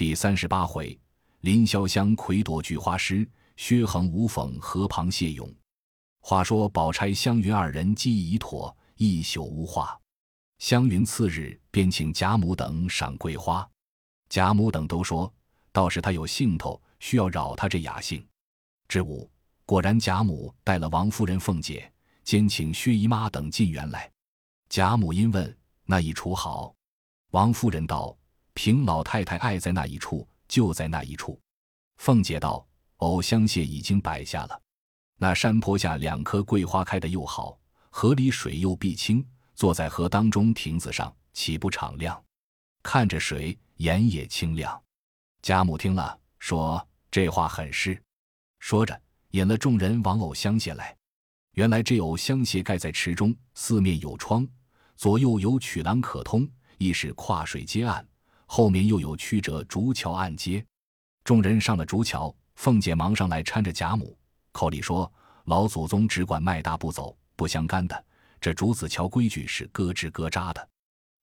第三十八回，林潇湘魁夺菊花诗，薛恒无讽河旁谢勇。话说宝钗、湘云二人计已妥，一宿无话。湘云次日便请贾母等赏桂花，贾母等都说，倒是他有兴头，需要扰他这雅兴。至午，果然贾母带了王夫人、凤姐，兼请薛姨妈等进园来。贾母因问那一处好，王夫人道。凭老太太爱在那一处，就在那一处。凤姐道：“藕香榭已经摆下了，那山坡下两棵桂花开得又好，河里水又碧清，坐在河当中亭子上，岂不敞亮？看着水，眼也清亮。”贾母听了，说：“这话很是。”说着，引了众人往藕香榭来。原来这藕香榭盖在池中，四面有窗，左右有曲廊可通，亦是跨水接岸。后面又有曲折竹桥暗接，众人上了竹桥，凤姐忙上来搀着贾母，口里说：“老祖宗只管迈大步走，不相干的。这竹子桥规矩是咯吱咯喳的。”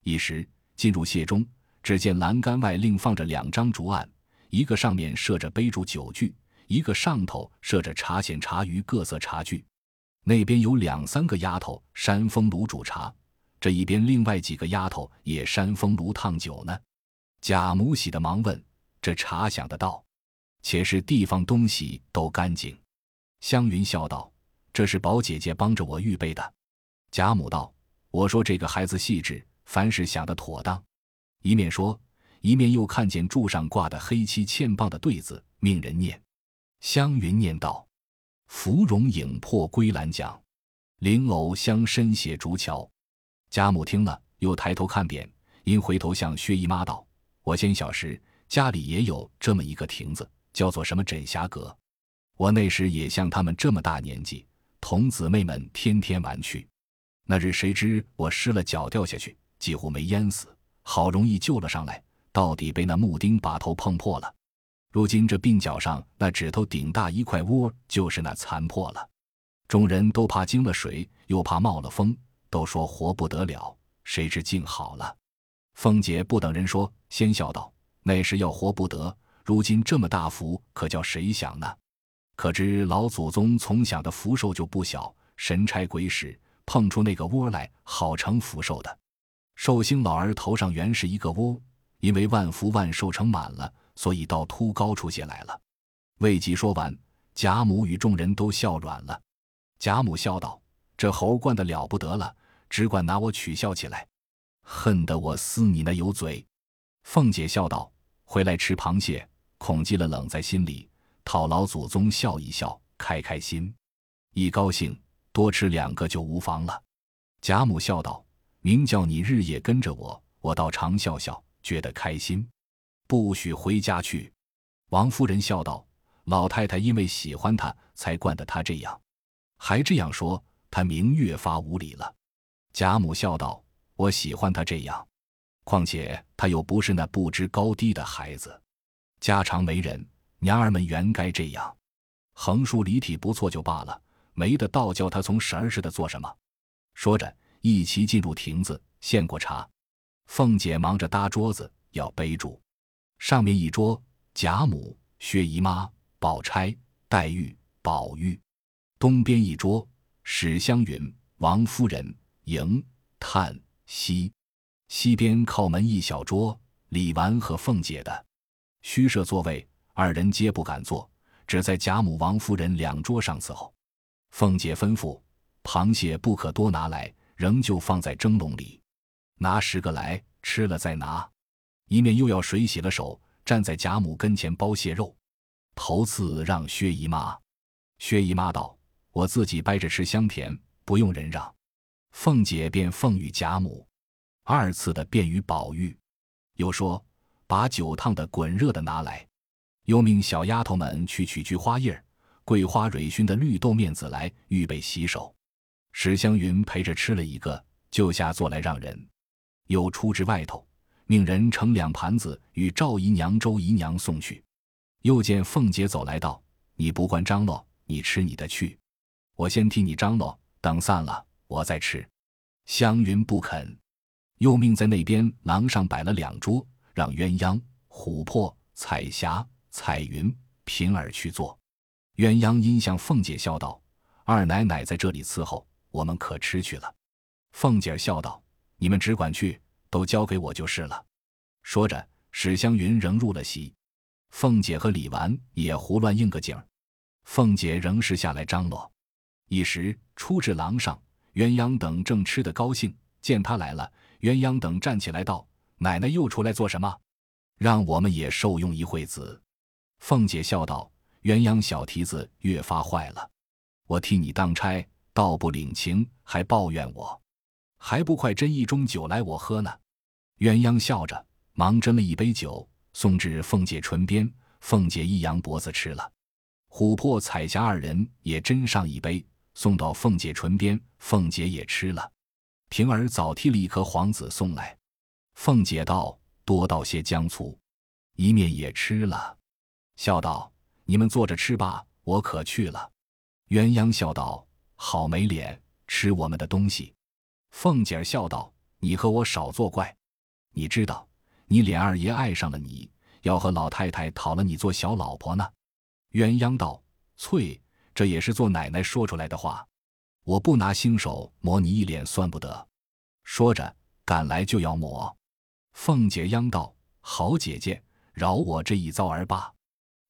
一时进入榭中，只见栏杆外另放着两张竹案，一个上面设着杯烛酒具，一个上头设着茶筅茶盂各色茶具。那边有两三个丫头扇风炉煮茶，这一边另外几个丫头也扇风炉烫酒呢。贾母喜的忙问：“这茶想得到，且是地方东西都干净。”湘云笑道：“这是宝姐姐帮着我预备的。”贾母道：“我说这个孩子细致，凡事想得妥当。”一面说，一面又看见柱上挂的黑漆嵌棒的对子，命人念。湘云念道：“芙蓉影破归兰桨，灵藕香深写竹桥。”贾母听了，又抬头看扁，因回头向薛姨妈道。我先小时家里也有这么一个亭子，叫做什么枕霞阁。我那时也像他们这么大年纪，同姊妹们天天玩去。那日谁知我失了脚掉下去，几乎没淹死，好容易救了上来，到底被那木钉把头碰破了。如今这鬓角上那指头顶大一块窝，就是那残破了。众人都怕惊了水，又怕冒了风，都说活不得了。谁知竟好了。凤姐不等人说，先笑道：“那时要活不得，如今这么大福，可叫谁享呢？可知老祖宗从小的福寿就不小，神差鬼使碰出那个窝来，好成福寿的。寿星老儿头上原是一个窝，因为万福万寿成满了，所以倒凸高出些来了。”未及说完，贾母与众人都笑软了。贾母笑道：“这猴惯的了不得了，只管拿我取笑起来。”恨得我撕你那油嘴！凤姐笑道：“回来吃螃蟹，恐积了冷在心里，讨老祖宗笑一笑，开开心。一高兴，多吃两个就无妨了。”贾母笑道：“明叫你日夜跟着我，我倒常笑笑，觉得开心。不许回家去。”王夫人笑道：“老太太因为喜欢他，才惯得他这样，还这样说，他明越发无礼了。”贾母笑道。我喜欢他这样，况且他又不是那不知高低的孩子，家常没人，娘儿们原该这样，横竖离体不错就罢了，没得倒叫他从神儿似的做什么。说着，一齐进入亭子，献过茶。凤姐忙着搭桌子，要杯住。上面一桌，贾母、薛姨妈、宝钗、黛玉、宝玉；东边一桌，史湘云、王夫人、迎、探。西，西边靠门一小桌，李纨和凤姐的，虚设座位，二人皆不敢坐，只在贾母、王夫人两桌上伺候。凤姐吩咐，螃蟹不可多拿来，仍旧放在蒸笼里，拿十个来吃了再拿。一面又要水洗了手，站在贾母跟前剥蟹肉，头次让薛姨妈。薛姨妈道：“我自己掰着吃香甜，不用人让。”凤姐便奉与贾母，二次的便于宝玉，又说把酒烫的滚热的拿来，又命小丫头们去取菊花叶、桂花蕊熏的绿豆面子来预备洗手。史湘云陪着吃了一个，就下座来让人，又出至外头，命人盛两盘子与赵姨娘、周姨娘送去。又见凤姐走来道：“你不惯张罗，你吃你的去，我先替你张罗，等散了。”我在吃，湘云不肯，又命在那边廊上摆了两桌，让鸳鸯、琥珀、彩霞、彩云、平儿去做。鸳鸯因向凤姐笑道：“二奶奶在这里伺候，我们可吃去了。”凤姐笑道：“你们只管去，都交给我就是了。”说着，史湘云仍入了席，凤姐和李纨也胡乱应个景儿。凤姐仍是下来张罗。一时出至廊上，鸳鸯等正吃得高兴，见他来了，鸳鸯等站起来道：“奶奶又出来做什么？让我们也受用一会子。”凤姐笑道：“鸳鸯小蹄子越发坏了，我替你当差，倒不领情，还抱怨我，还不快斟一盅酒来我喝呢？”鸳鸯笑着，忙斟了一杯酒，送至凤姐唇边，凤姐一扬脖子吃了。琥珀、彩霞二人也斟上一杯。送到凤姐唇边，凤姐也吃了。平儿早剔了一颗黄子送来，凤姐道：“多倒些姜醋。”一面也吃了，笑道：“你们坐着吃吧，我可去了。”鸳鸯笑道：“好没脸，吃我们的东西。”凤姐笑道：“你和我少作怪，你知道，你琏二爷爱上了你，要和老太太讨了你做小老婆呢。”鸳鸯道：“翠。”这也是做奶奶说出来的话，我不拿新手抹你一脸算不得。说着赶来就要抹，凤姐央道：“好姐姐，饶我这一遭儿罢。”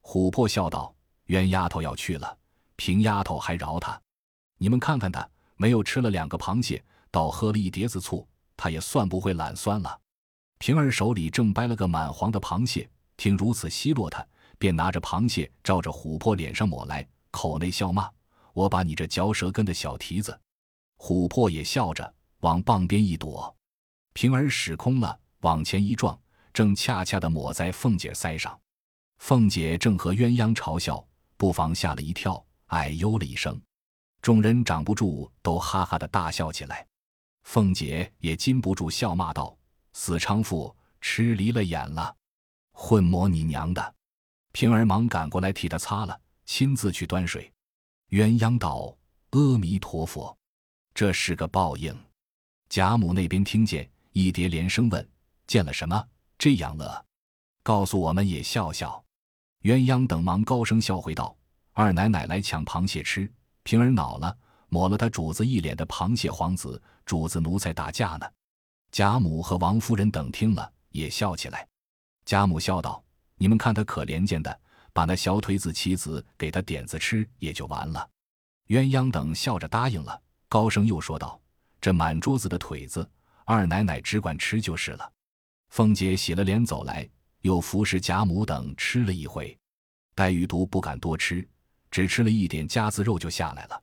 琥珀笑道：“冤丫头要去了，平丫头还饶她。你们看看她，没有吃了两个螃蟹，倒喝了一碟子醋，她也算不会懒酸了。”平儿手里正掰了个满黄的螃蟹，听如此奚落他，便拿着螃蟹照着琥珀脸上抹来。口内笑骂：“我把你这嚼舌根的小蹄子！”琥珀也笑着往傍边一躲，平儿使空了，往前一撞，正恰恰的抹在凤姐腮上。凤姐正和鸳鸯嘲笑，不妨吓了一跳，哎呦了一声。众人长不住，都哈哈的大笑起来。凤姐也禁不住笑骂道：“死娼妇，吃离了眼了，混魔你娘的！”平儿忙赶过来替她擦了。亲自去端水，鸳鸯道：“阿弥陀佛，这是个报应。”贾母那边听见，一叠连声问：“见了什么？这样乐？告诉我们也笑笑。”鸳鸯等忙高声笑回道：“二奶奶来抢螃蟹吃，平儿恼了，抹了他主子一脸的螃蟹黄子，主子奴才打架呢。”贾母和王夫人等听了，也笑起来。贾母笑道：“你们看他可怜见的。”把那小腿子棋子给他点子吃也就完了，鸳鸯等笑着答应了，高声又说道：“这满桌子的腿子，二奶奶只管吃就是了。”凤姐洗了脸走来，又服侍贾母等吃了一回。黛玉独不敢多吃，只吃了一点夹子肉就下来了。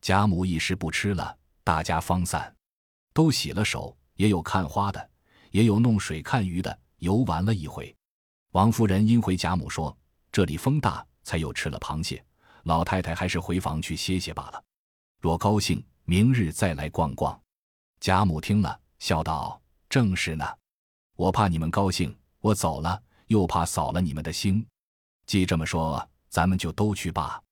贾母一时不吃了，大家方散，都洗了手，也有看花的，也有弄水看鱼的，游玩了一回。王夫人因回贾母说。这里风大，才又吃了螃蟹。老太太还是回房去歇歇罢了。若高兴，明日再来逛逛。贾母听了，笑道：“正是呢。我怕你们高兴，我走了，又怕扫了你们的兴。既这么说，咱们就都去罢。”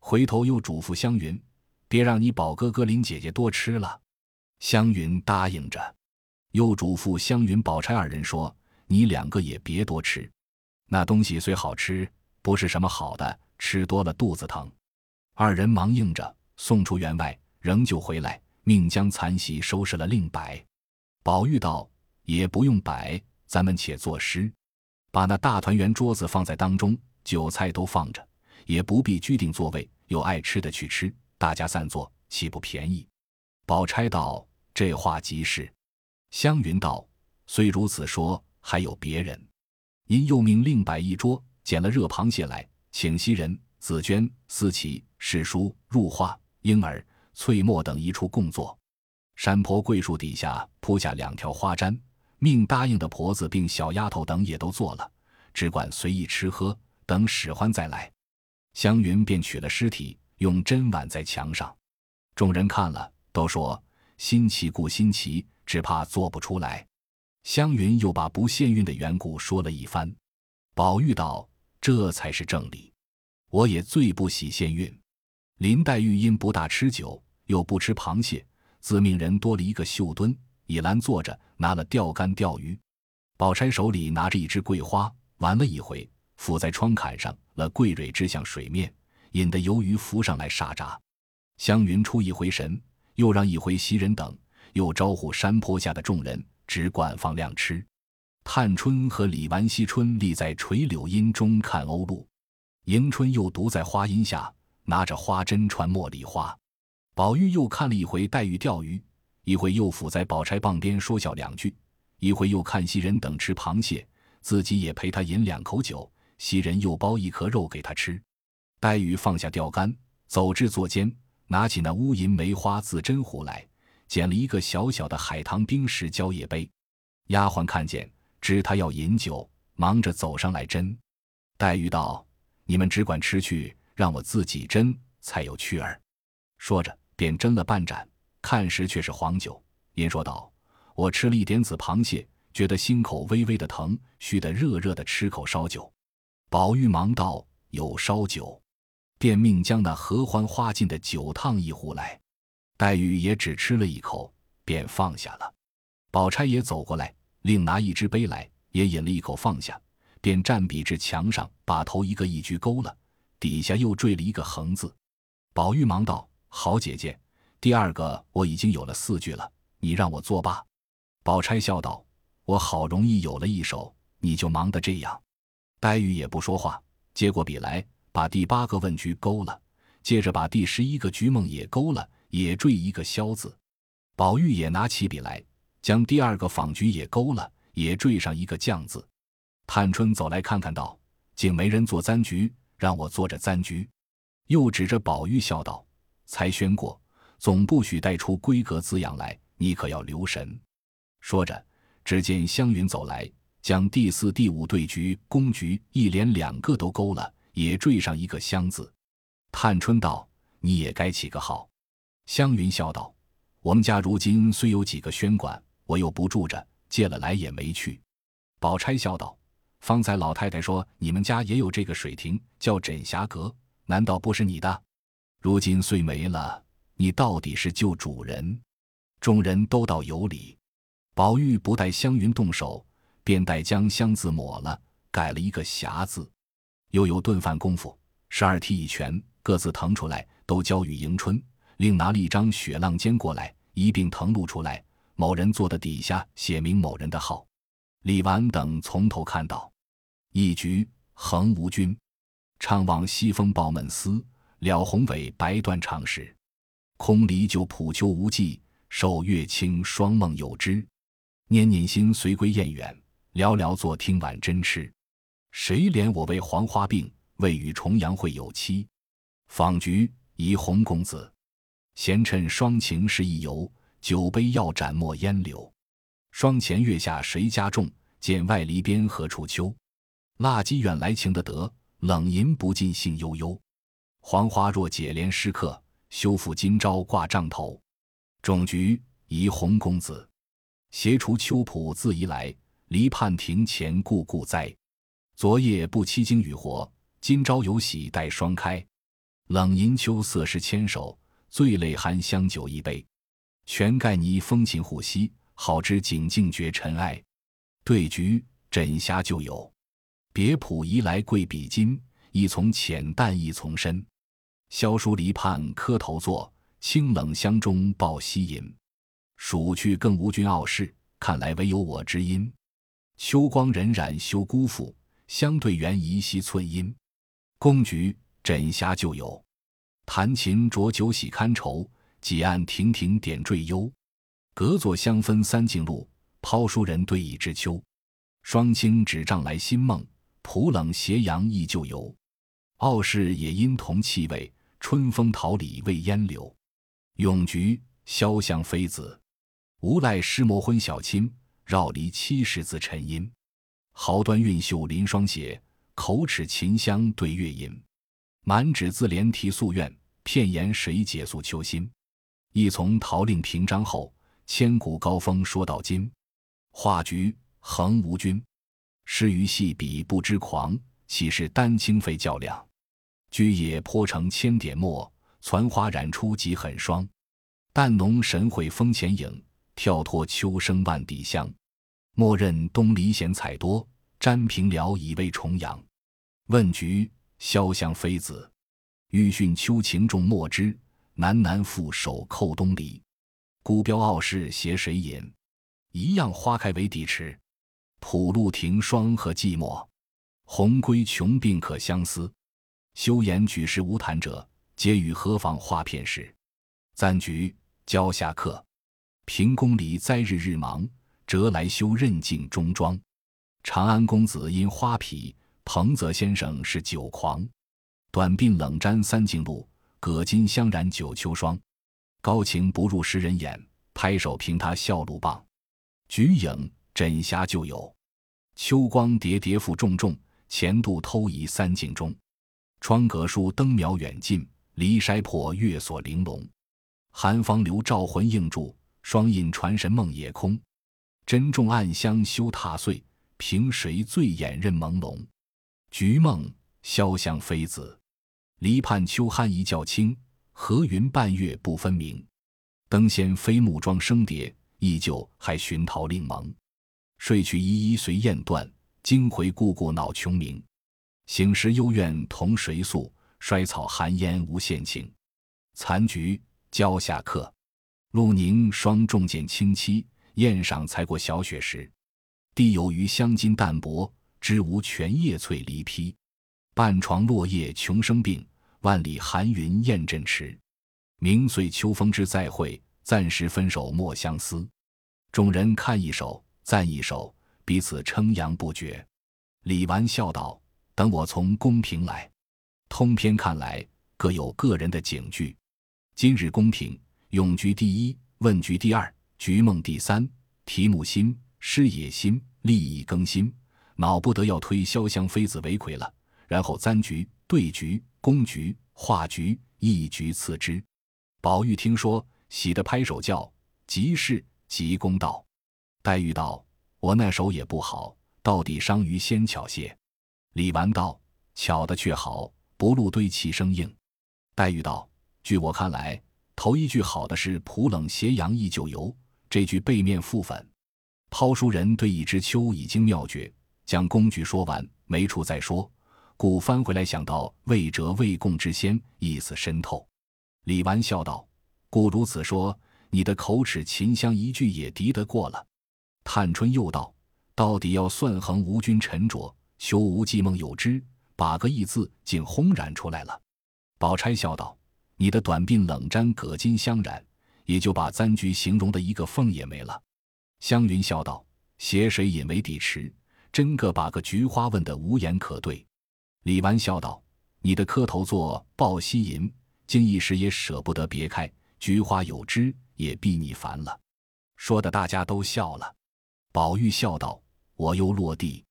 回头又嘱咐湘云：“别让你宝哥哥、林姐姐多吃了。”湘云答应着，又嘱咐湘云、宝钗二人说：“你两个也别多吃，那东西虽好吃。”不是什么好的，吃多了肚子疼。二人忙应着，送出园外，仍旧回来，命将残席收拾了，另摆。宝玉道：“也不用摆，咱们且作诗，把那大团圆桌子放在当中，酒菜都放着，也不必拘定座位，有爱吃的去吃，大家散坐，岂不便宜？”宝钗道：“这话极是。”湘云道：“虽如此说，还有别人。”因又命另摆一桌。捡了热螃蟹来，请袭人、紫娟、思琪、史书、入画、婴儿、翠墨等一处共坐。山坡桂树底下铺下两条花毡，命答应的婆子并小丫头等也都坐了，只管随意吃喝，等使唤再来。湘云便取了尸体，用针挽在墙上。众人看了，都说新奇故新奇，只怕做不出来。湘云又把不限孕的缘故说了一番。宝玉道。这才是正理，我也最不喜限孕。林黛玉因不大吃酒，又不吃螃蟹，自命人多了一个绣墩，倚栏坐着，拿了钓竿钓鱼。宝钗手里拿着一支桂花，玩了一回，附在窗槛上，了桂蕊掷向水面，引得游鱼浮上来沙扎。湘云出一回神，又让一回袭人等，又招呼山坡下的众人，只管放量吃。探春和李纨、惜春立在垂柳荫中看鸥鹭，迎春又独在花荫下拿着花针穿茉莉花。宝玉又看了一回黛玉钓鱼，一回又伏在宝钗傍边说笑两句，一回又看袭人等吃螃蟹，自己也陪他饮两口酒。袭人又包一颗肉给他吃。黛玉放下钓竿，走至座间。拿起那乌银梅花自针壶来，捡了一个小小的海棠冰石蕉叶杯。丫鬟看见，知他要饮酒，忙着走上来斟。黛玉道：“你们只管吃去，让我自己斟才有趣儿。”说着，便斟了半盏，看时却是黄酒。因说道：“我吃了一点子螃蟹，觉得心口微微的疼，须得热热的吃口烧酒。”宝玉忙道：“有烧酒。”便命将那合欢花尽的酒烫一壶来，黛玉也只吃了一口，便放下了。宝钗也走过来，另拿一只杯来，也饮了一口，放下，便站笔至墙上，把头一个一鞠勾了，底下又缀了一个横字。宝玉忙道：“好姐姐，第二个我已经有了四句了，你让我作罢。”宝钗笑道：“我好容易有了一首，你就忙得这样。”黛玉也不说话，接过笔来。把第八个问句勾了，接着把第十一个菊梦也勾了，也缀一个萧字。宝玉也拿起笔来，将第二个访菊也勾了，也缀上一个将字。探春走来看看，道：“竟没人做簪菊，让我做着簪菊。”又指着宝玉笑道：“才宣过，总不许带出闺阁字样来，你可要留神。”说着，只见湘云走来，将第四、第五对菊、公菊一连两个都勾了。也缀上一个“香”字，探春道：“你也该起个号。”湘云笑道：“我们家如今虽有几个宣馆，我又不住着，借了来也没去。”宝钗笑道：“方才老太太说你们家也有这个水亭，叫枕霞阁，难道不是你的？如今虽没了，你到底是旧主人。”众人都道有理。宝玉不待湘云动手，便带将“香”字抹了，改了一个“霞”字。又有顿饭功夫，十二提一拳，各自腾出来，都交与迎春。另拿了一张雪浪笺过来，一并腾露出来。某人坐的底下写明某人的号。李纨等从头看到：一局横无君，怅望西风抱闷思，了宏伟白断肠时。空离旧浦秋无际，守月清霜梦有之。念念心随归雁远，寥寥坐听晚针痴。谁怜我为黄花病，未与重阳会有期。访菊宜红公子，闲趁双晴时一游。酒杯要斩莫烟柳。霜前月下谁家种？见外篱边何处秋？蜡鸡远来情的得，冷吟不尽兴悠悠。黄花若解怜诗客，休复今朝挂帐头。种菊宜红公子，斜除秋浦自移来。篱畔庭前故故栽。昨夜不期经雨活，今朝有喜待霜开。冷吟秋色是牵手，醉泪含香酒一杯。全盖泥风琴护膝，好知景静绝尘埃。对菊枕霞旧友，别浦移来贵比金。一从浅淡一从深，萧疏篱畔磕头坐，清冷香中抱膝吟。数去更无君傲世，看来唯有我知音。秋光荏苒休辜负。相对缘宜惜寸阴，公菊枕霞旧友，弹琴酌酒喜堪愁，几案亭亭点缀幽。隔座香分三径路，抛书人对倚知秋。霜清纸帐来新梦，浦冷斜阳忆旧游。傲世也因同气味，春风桃李未烟柳。咏菊潇湘妃子，无赖诗魔昏小亲，绕篱七十字沉吟。毫端韵秀临霜写，口齿琴香对月吟。满纸自怜题夙愿，片言谁解诉秋心？一从陶令平章后，千古高峰说到今。画菊横无君，诗于细笔不知狂，岂是丹青费较量？居野泼成千点墨，攒花染出几狠霜。淡浓神会风前影，跳脱秋声万底香。莫认东篱闲采多，沾平辽以为重阳。问菊，潇湘妃子。欲训秋情重墨汁，南南复手扣东篱。孤标傲世携谁饮？一样花开为底池。浦路庭霜和寂寞，鸿归穷病可相思。休言举世无谈者，皆与何妨画片时。暂菊，蕉下客。平宫里栽日日忙，折来修任镜中妆。长安公子因花癖，彭泽先生是酒狂。短鬓冷沾三径露，葛巾香染九秋霜。高情不入诗人眼，拍手凭他笑露棒。菊影枕霞旧友，秋光叠叠复重重。前度偷移三径中，窗阁书灯苗远近，离筛破月锁玲珑。寒芳留照魂映柱，霜印传神梦也空。珍重暗香休踏碎，凭谁醉眼任朦胧？菊梦，潇湘妃子。篱畔秋酣一觉清，和云半月不分明。灯仙飞木桩生蝶，依旧还寻桃令萌。睡去依依随雁断，惊回故故恼琼鸣。醒时幽怨同谁诉？衰草寒烟无限情。残菊蕉下客，露凝霜重见清凄。宴赏才过小雪时，地有余香金淡薄，枝无全叶翠梨披。半床落叶穷生病，万里寒云雁阵迟。明岁秋风知再会，暂时分手莫相思。众人看一首，赞一首，彼此称扬不绝。李纨笑道：“等我从宫评来。”通篇看来各有个人的警句。今日宫评，咏菊第一，问菊第二，菊梦第三。题目新，诗也新，立意更新，恼不得要推潇湘妃子为魁了。然后簪局、对局、宫局、画局，一局次之。宝玉听说，喜得拍手叫：“即是，即公道。”黛玉道：“我那手也不好，到底伤于先巧些。”李纨道：“巧的却好，不露堆气生硬。”黛玉道：“据我看来，头一句好的是‘普冷斜阳忆旧游’，这句背面覆粉。抛书人对一枝秋已经妙绝，将工具说完，没处再说。”故翻回来想到未折未供之先，意思深透。李纨笑道：“故如此说，你的口齿秦香一句也敌得过了。”探春又道：“到底要算衡吴君沉着，休无寄梦有之，把个义字竟轰然出来了。”宝钗笑道：“你的短鬓冷沾葛巾香染，也就把簪菊形容的一个缝也没了。”湘云笑道：“斜水引为底池，真个把个菊花问得无言可对。”李纨笑道：“你的磕头作抱膝吟，竟一时也舍不得别开。菊花有枝，也逼你烦了。”说的大家都笑了。宝玉笑道：“我又落地，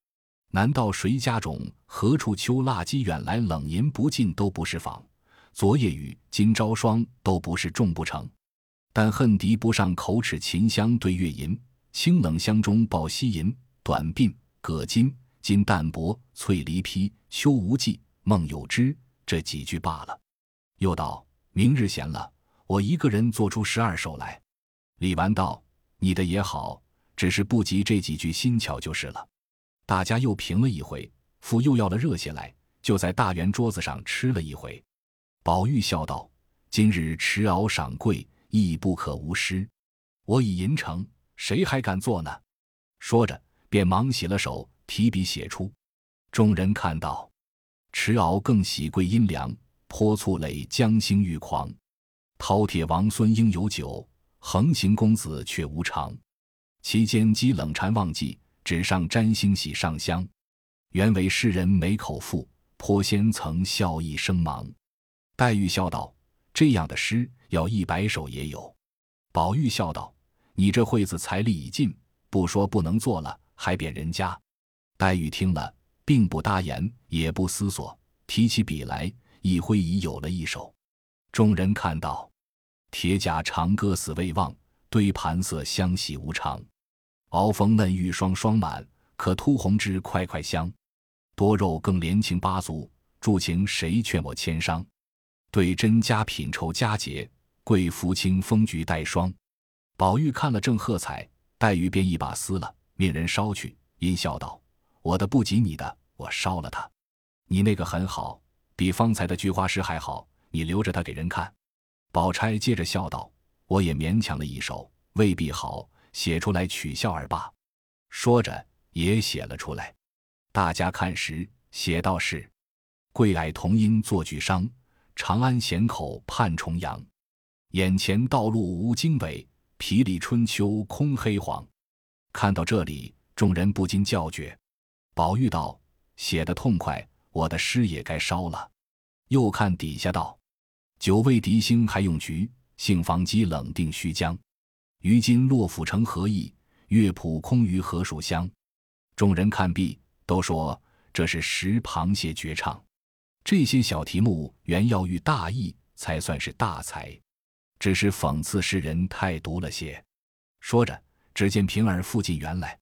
难道谁家种？何处秋腊鸡远来冷吟不尽都不是访？昨夜雨今朝霜都不是种不成？但恨敌不上口齿琴香对月吟，清冷香中抱膝吟。短鬓葛巾。”今淡泊翠梨披，秋无际，梦有之，这几句罢了。又道：明日闲了，我一个人做出十二首来。李纨道：你的也好，只是不及这几句新巧就是了。大家又评了一回，父又要了热些来，就在大圆桌子上吃了一回。宝玉笑道：今日持熬赏贵，亦不可无失。我已吟成，谁还敢做呢？说着，便忙洗了手。提笔写出，众人看到，迟敖更喜贵阴凉，泼醋泪将星欲狂。饕餮王孙应有酒，横行公子却无常。其间积冷禅忘记，纸上沾星喜上香。原为诗人没口腹，颇先曾笑意生芒。黛玉笑道：“这样的诗要一百首也有。”宝玉笑道：“你这会子财力已尽，不说不能做了，还贬人家。”黛玉听了，并不答言，也不思索，提起笔来，一挥已有了一首。众人看到，铁甲长歌死未忘，堆盘色香喜无常。熬风嫩玉霜霜满，可突红枝块块香。多肉更连情八足，助情谁劝我千商？对真佳品酬佳节，贵福清风菊带霜。宝玉看了正喝彩，黛玉便一把撕了，命人烧去，阴笑道。我的不及你的，我烧了它。你那个很好，比方才的菊花诗还好，你留着它给人看。”宝钗接着笑道：“我也勉强了一首，未必好，写出来取笑而罢。”说着也写了出来。大家看时，写道是：“桂霭同音作巨商，长安咸口盼重阳。眼前道路无经纬，皮里春秋空黑黄。”看到这里，众人不禁叫绝。宝玉道：“写的痛快，我的诗也该烧了。”又看底下道：“久未敌星还用菊，杏房机冷定须将。于今落府成何意？乐谱空余何属香？”众人看毕。都说这是石螃蟹绝唱，这些小题目原要寓大义，才算是大才，只是讽刺诗人太毒了些。说着，只见平儿附近原来。